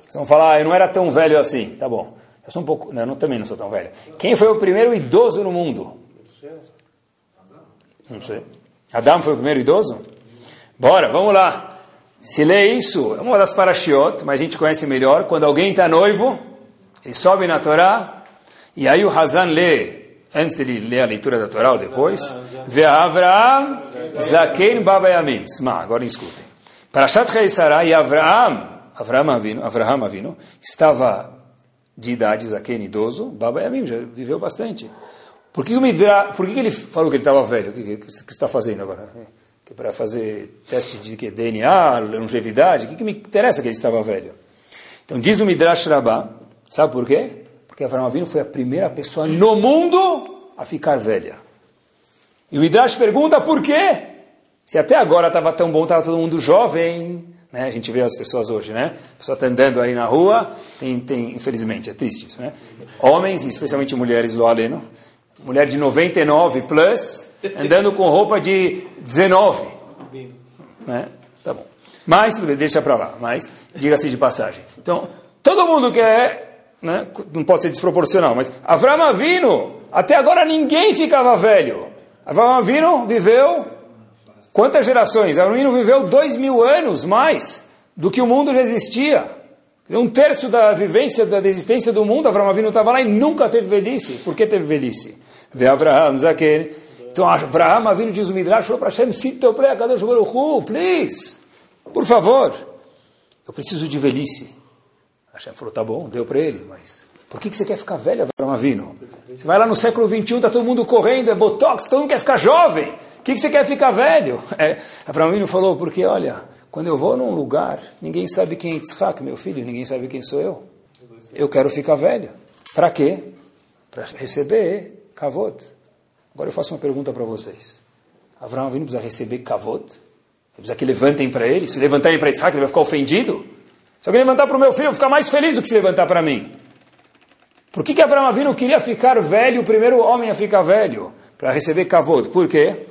Vocês vão falar, ah, eu não era tão velho assim. Tá bom. Eu sou um pouco. Não, eu também não sou tão velho. Quem foi o primeiro idoso no mundo? Não sei. Adão foi o primeiro idoso? Bora, vamos lá. Se lê isso, é uma das parashiot, mas a gente conhece melhor. Quando alguém está noivo, ele sobe na Torá, e aí o Hazan lê antes de ler a leitura da Torá ou depois, vê Avraham Zaken Baba Yamim. Agora escutem. Parashat Sarah e Avraham, Avraham Avino, Avraham Avino, estava de idade, Zaken, idoso, Baba Yamim, já viveu bastante. Por que, por que ele falou que ele estava velho? O que, que, que você está fazendo agora? Que para fazer teste de que, DNA, longevidade? O que, que me interessa que ele estava velho? Então diz o Midrash Rabbah, sabe por quê? Porque Avraham Avinu foi a primeira pessoa no mundo a ficar velha. E o Midrash pergunta por quê? Se até agora estava tão bom, estava todo mundo jovem, né? A gente vê as pessoas hoje, né? A pessoa está andando aí na rua, tem, tem, infelizmente, é triste isso, né? Homens, especialmente mulheres, lo aleno, mulher de 99 plus, andando com roupa de 19. Né? Tá bom. Mas, deixa para lá, mas, diga-se de passagem. Então, todo mundo quer né? não pode ser desproporcional, mas Avram Avino, até agora ninguém ficava velho. Avram Avino viveu quantas gerações? Avram Avino viveu dois mil anos mais do que o mundo já existia. Um terço da vivência, da existência do mundo, Avram Avino estava lá e nunca teve velhice. Por que teve velhice? Vê Avraham, Zaken, Então Abraham vindo diz o Midrash, falou para Hashem, Sito Kadosh Baruch please, por favor, eu preciso de velhice. Hashem falou, tá bom, deu para ele, mas por que, que você quer ficar velho, Abraham Avino? Você vai lá no século XXI, está todo mundo correndo, é botox, todo mundo quer ficar jovem. O que, que você quer ficar velho? <laughs> É, Abraham Avino falou, porque olha, quando eu vou num lugar, ninguém sabe quem é Yitzhak, meu filho, ninguém sabe quem sou eu. Eu quero ficar velho. Para quê? Para receber kavod. Agora eu faço uma pergunta para vocês. Abraão Avinu precisa receber kavod? Precisa que levantem para ele? Se levantarem para Yitzhak, ele vai ficar ofendido? Se alguém levantar para o meu filho, eu vou ficar mais feliz do que se levantar para mim. Por que, que Abraão Avinu queria ficar velho, o primeiro homem a ficar velho? Para receber kavod. Por quê?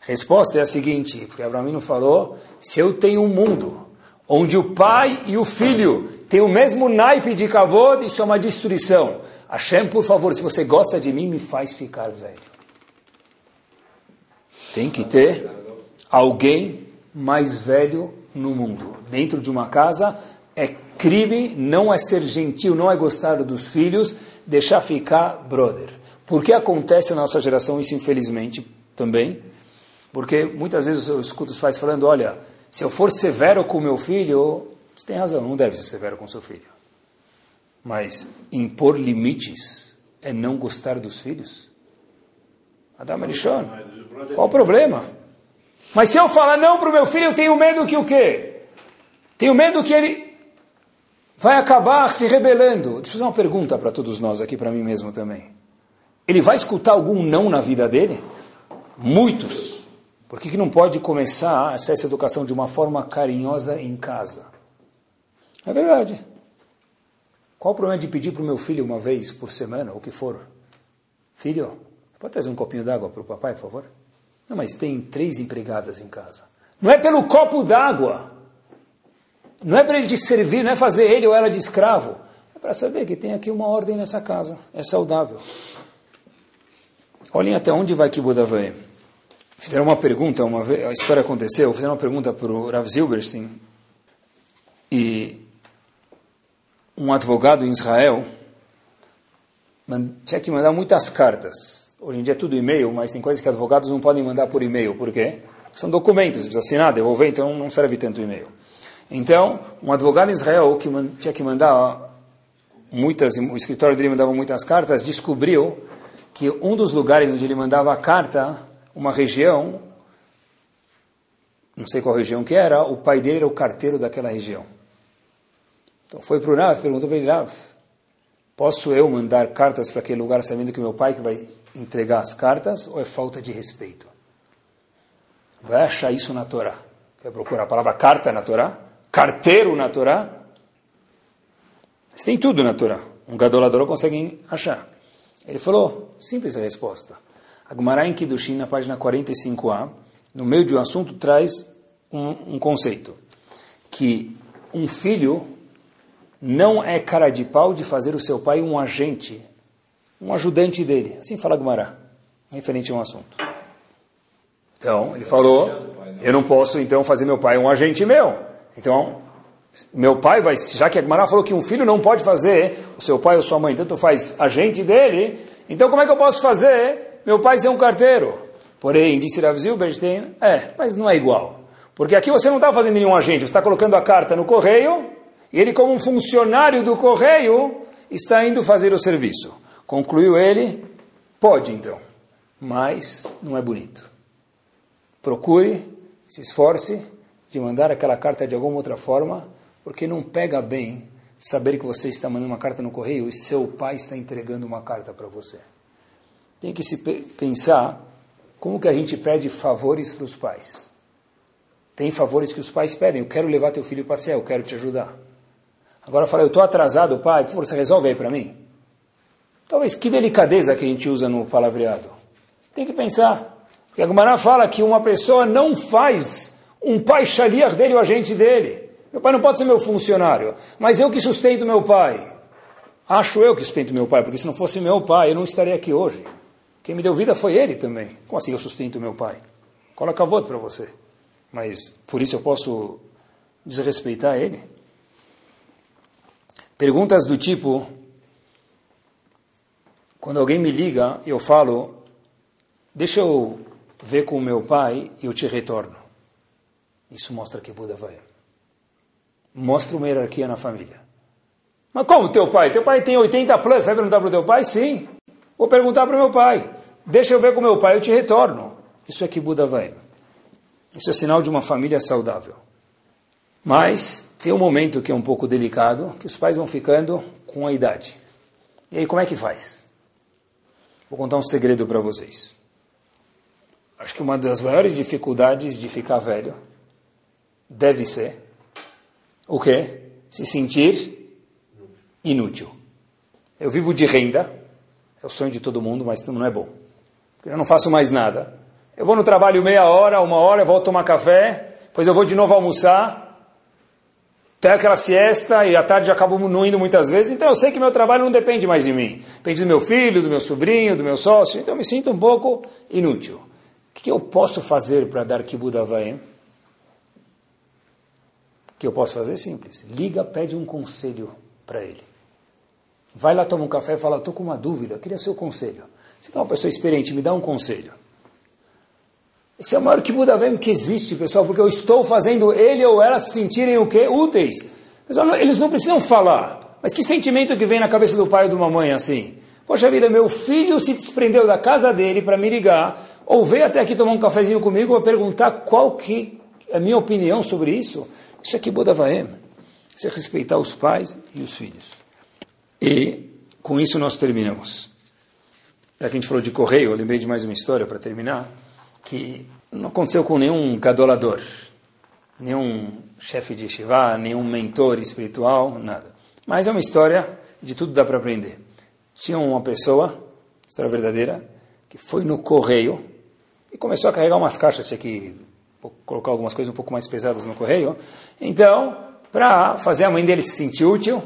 Resposta é a seguinte, porque Abraão falou, se eu tenho um mundo onde o pai e o filho têm o mesmo naipe de kavod, isso é uma destruição. Hashem, por favor, se você gosta de mim, me faz ficar velho. Tem que ter alguém mais velho no mundo. Dentro de uma casa é crime, não é ser gentil, não é gostar dos filhos, deixar ficar brother. Por que acontece na nossa geração isso, infelizmente, também? Porque muitas vezes eu escuto os pais falando: olha, se eu for severo com meu filho, você tem razão, não deve ser severo com seu filho. Mas impor limites é não gostar dos filhos? Adam Arishon, qual o problema? Mas se eu falar não para o meu filho, eu tenho medo que o quê? Tenho medo que ele vai acabar se rebelando. Deixa eu fazer uma pergunta para todos nós aqui, para mim mesmo também. Ele vai escutar algum não na vida dele? Muitos. Por que, que não pode começar essa educação de uma forma carinhosa em casa? É verdade. Qual o problema de pedir para o meu filho uma vez por semana, ou o que for? Filho, pode trazer um copinho d'água para o papai, por favor? Não, mas tem três empregadas em casa. Não é pelo copo d'água. Não é para ele te servir, não é fazer ele ou ela de escravo. É para saber que tem aqui uma ordem nessa casa. É saudável. Olhem até onde vai que Buda vai. Fizeram uma pergunta, uma vez, a história aconteceu, fizeram uma pergunta para o Rav Zilberstein, e um advogado em Israel tinha que mandar muitas cartas. Hoje em dia é tudo e-mail, mas tem coisas que advogados não podem mandar por e-mail. Por quê? São documentos, precisa assinar, devolver, então não serve tanto e-mail. Então, um advogado em Israel que tinha que mandar muitas, o escritório dele mandava muitas cartas, descobriu que um dos lugares onde ele mandava a carta uma região, não sei qual região que era, o pai dele era o carteiro daquela região. Então foi para o Rav, perguntou para ele, Rav, posso eu mandar cartas para aquele lugar sabendo que meu pai que vai entregar as cartas ou é falta de respeito? Vai achar isso na Torá. Quer procurar a palavra carta na Torá? Carteiro na Torá? Tem tudo na Torá. Um gadolador consegue achar. Ele falou, simples a resposta. A Gemara em Kiddushin, na página 45a, no meio de um assunto, traz um, um conceito. Que um filho não é cara de pau de fazer o seu pai um agente, um ajudante dele. Assim fala Gumará, referente a um assunto. Então, ele falou, eu não posso então fazer meu pai um agente meu. Então, meu pai vai, já que a Gumará falou que um filho não pode fazer o seu pai ou sua mãe, tanto faz agente dele, então como é que eu posso fazer meu pai ser um carteiro. Porém, disse Rav Zilberstein, é, mas não é igual. Porque aqui você não está fazendo nenhum agente, você está colocando a carta no correio, e ele, como um funcionário do correio, está indo fazer o serviço. Concluiu ele, pode então, mas não é bonito. Procure, se esforce de mandar aquela carta de alguma outra forma, porque não pega bem saber que você está mandando uma carta no correio e seu pai está entregando uma carta para você tem que se pensar como que a gente pede favores para os pais. Tem favores que os pais pedem. Eu quero levar teu filho para céu, eu quero te ajudar. Agora falei, eu estou atrasado, pai, por favor, você resolve aí para mim? Talvez que delicadeza que a gente usa no palavreado. Tem que pensar. Porque a Gumara fala que uma pessoa não faz um pai shaliach dele, o agente dele. Meu pai não pode ser meu funcionário, mas eu que sustento meu pai. Acho eu que sustento meu pai, porque se não fosse meu pai, eu não estaria aqui hoje. Quem me deu vida foi ele também. Como assim eu sustento meu pai? Coloca voto para você. Mas por isso eu posso desrespeitar ele? Perguntas do tipo: quando alguém me liga, eu falo, deixa eu ver com o meu pai e eu te retorno. Isso mostra que Buda vai. Mostra uma hierarquia na família. Mas como teu pai? Teu pai tem 80 plus, vai perguntar para o teu pai? Sim. Vou perguntar para o meu pai. Deixa eu ver com o meu pai, eu te retorno. Isso é que Buda vai. Isso é sinal de uma família saudável. Mas tem um momento que é um pouco delicado, que os pais vão ficando com a idade. E aí como é que faz? Vou contar um segredo para vocês. Acho que uma das maiores dificuldades de ficar velho deve ser o quê? Se sentir inútil. Eu vivo de renda, é o sonho de todo mundo, mas não é bom. Eu não faço mais nada. Eu vou no trabalho meia hora, uma hora, eu volto tomar café, depois eu vou de novo almoçar, tem aquela siesta e à tarde acabo não indo muitas vezes, então eu sei que meu trabalho não depende mais de mim. Depende do meu filho, do meu sobrinho, do meu sócio, então eu me sinto um pouco inútil. O que eu posso fazer para dar Kibbutz vai? O que eu posso fazer? Simples. Liga, pede um conselho para ele. Vai lá, toma um café e fala, estou com uma dúvida, queria seu conselho. Você é uma pessoa experiente, me dá um conselho. Esse é o maior Kibbutz que existe, pessoal, porque eu estou fazendo ele ou ela se sentirem o quê? Úteis. Pessoal, eles não precisam falar. Mas que sentimento que vem na cabeça do pai ou de uma mãe assim? Poxa vida, meu filho se desprendeu da casa dele para me ligar, ou veio até aqui tomar um cafezinho comigo para perguntar qual que é a minha opinião sobre isso. Isso é Kibbutz Isso é respeitar os pais e os filhos. E com isso nós terminamos. Já que a gente falou de correio, eu lembrei de mais uma história para terminar que não aconteceu com nenhum gadolador, nenhum chefe de shivá, nenhum mentor espiritual, nada. Mas é uma história, de tudo dá para aprender. Tinha uma pessoa, história verdadeira, que foi no correio e começou a carregar umas caixas, tinha que colocar algumas coisas um pouco mais pesadas no correio. Então, para fazer a mãe dele se sentir útil,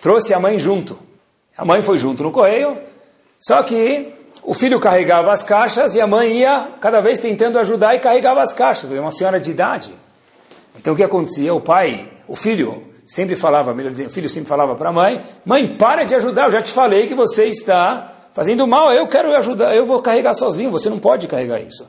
trouxe a mãe junto. A mãe foi junto no correio, só que o filho carregava as caixas e a mãe ia cada vez tentando ajudar e carregava as caixas. Uma senhora de idade. Então o que acontecia? O pai, o filho, sempre falava, melhor dizendo, o filho sempre falava para a mãe: Mãe, para de ajudar, eu já te falei que você está fazendo mal, eu quero ajudar, eu vou carregar sozinho, você não pode carregar isso.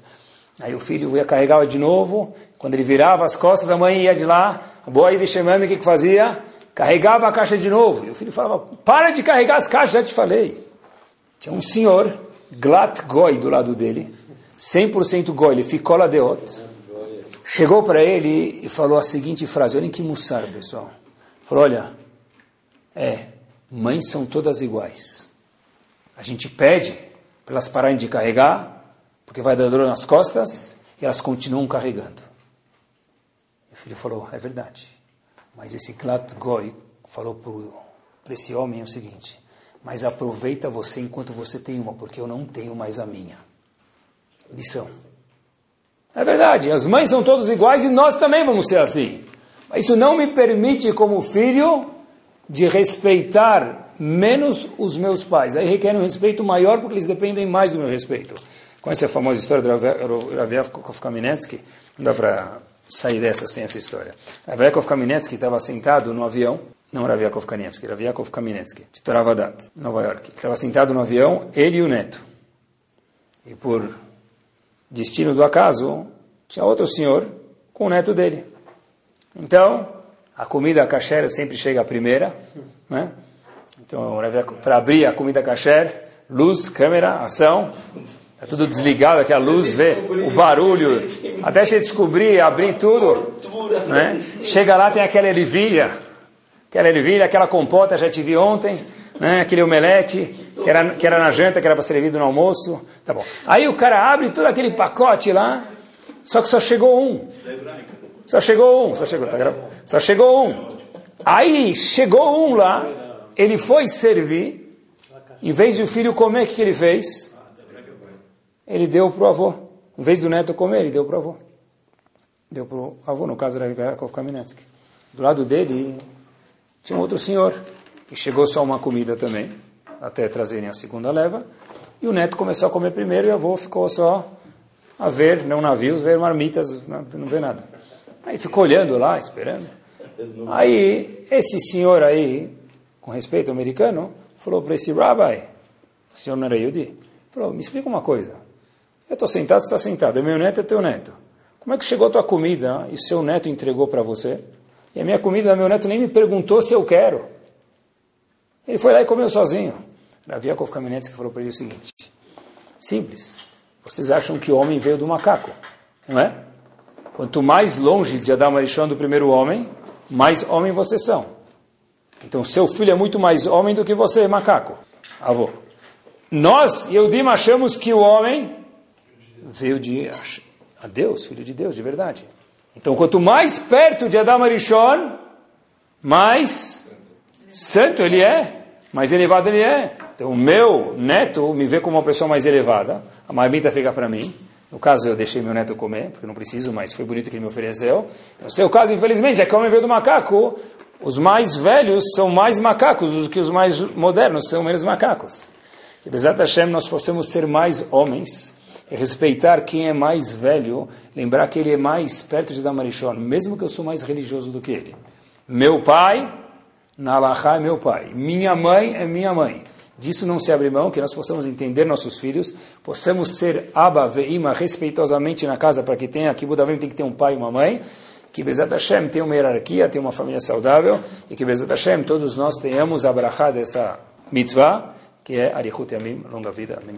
Aí o filho ia carregar de novo, quando ele virava as costas, a mãe ia de lá, a boa de o que, que fazia? Carregava a caixa de novo. E o filho falava: Para de carregar as caixas, já te falei. Tinha um senhor Glat Goi do lado dele, 100% Goi, ele ficou lá deot. Chegou para ele e falou a seguinte frase, olhem que mussar, pessoal. Falou, olha, é, mães são todas iguais. A gente pede para elas pararem de carregar, porque vai dar dor nas costas, e elas continuam carregando. O filho falou, é verdade. Mas esse Glat Goi falou para esse homem o seguinte, mas aproveita você enquanto você tem uma, porque eu não tenho mais a minha. Lição. É verdade, as mães são todas iguais e nós também vamos ser assim. Mas isso não me permite, como filho, de respeitar menos os meus pais. Aí requer um respeito maior porque eles dependem mais do meu respeito. Conhece a famosa história do Rav Kamenetsky? Não dá para sair dessa sem essa história. Rav Kamenetsky estava sentado no avião não Rav Yaakov Kanievski, Rav Yaakov Kaminetsky, de Toravadat, Nova York. Estava sentado no avião, ele e o neto. E por destino do acaso, tinha outro senhor com o neto dele. Então, a comida kasher sempre chega a primeira, né? Então, para abrir a comida kasher, luz, câmera, ação, Está tudo desligado, aqui a luz, vê o barulho, até você descobrir, abrir tudo. Né? Chega lá, tem aquela ervilha, aquela ervilha, aquela compota, já te vi ontem, né? aquele omelete, que era, que era na janta, que era para ser servido no almoço. Tá bom. Aí o cara abre todo aquele pacote lá, só que só chegou um. Só chegou um, só chegou, tá Só chegou um. Aí chegou um lá, ele foi servir, em vez de o filho comer, o que, que ele fez? Ele deu para o avô. Em vez do neto comer, ele deu para o avô. Deu para o avô, no caso era Yakov. Do lado dele, tinha um outro senhor, que chegou só uma comida também, até trazerem a segunda leva, e o neto começou a comer primeiro e o avô ficou só a ver, não navios, ver marmitas, não, não vê nada. Aí ficou olhando lá, esperando. Aí, esse senhor aí, com respeito americano, falou para esse rabbi, o senhor não falou, me explica uma coisa. Eu estou sentado, você está sentado. É meu neto, é teu neto. Como é que chegou a tua comida e seu neto entregou para você? E a minha comida, meu neto nem me perguntou se eu quero. Ele foi lá e comeu sozinho. Raviakov Kamenetsky falou para ele o seguinte: simples. Vocês acham que o homem veio do macaco, não é? Quanto mais longe de Adão Arishon do primeiro homem, mais homem vocês são. Então, seu filho é muito mais homem do que você, macaco. Avô. Nós, Eudim, achamos que o homem veio de a Deus, filho de Deus, de verdade. Então, quanto mais perto de Adam Arishon, mais santo ele é, mais elevado ele é. Então, o meu neto me vê como uma pessoa mais elevada, a marmita fica para mim. No caso, eu deixei meu neto comer, porque não preciso, mas foi bonito que ele me ofereceu. No seu caso, infelizmente, é que o homem veio do macaco, os mais velhos são mais macacos do que os mais modernos são menos macacos. Que, apesar Hashem, nós possamos ser mais homens, respeitar quem é mais velho, lembrar que ele é mais perto de Damarishon, mesmo que eu sou mais religioso do que ele. Meu pai, na Alahá é meu pai. Minha mãe é minha mãe. Disso não se abre mão, que nós possamos entender nossos filhos, possamos ser Abba, Veima, respeitosamente na casa, para que tenha, aqui Budavim tem que ter um pai e uma mãe, que Bezat Hashem tenha uma hierarquia, tenha uma família saudável, e que Bezat Hashem, todos nós tenhamos a brachá dessa mitzvah, que é Arichut Yamim, longa vida. Amém.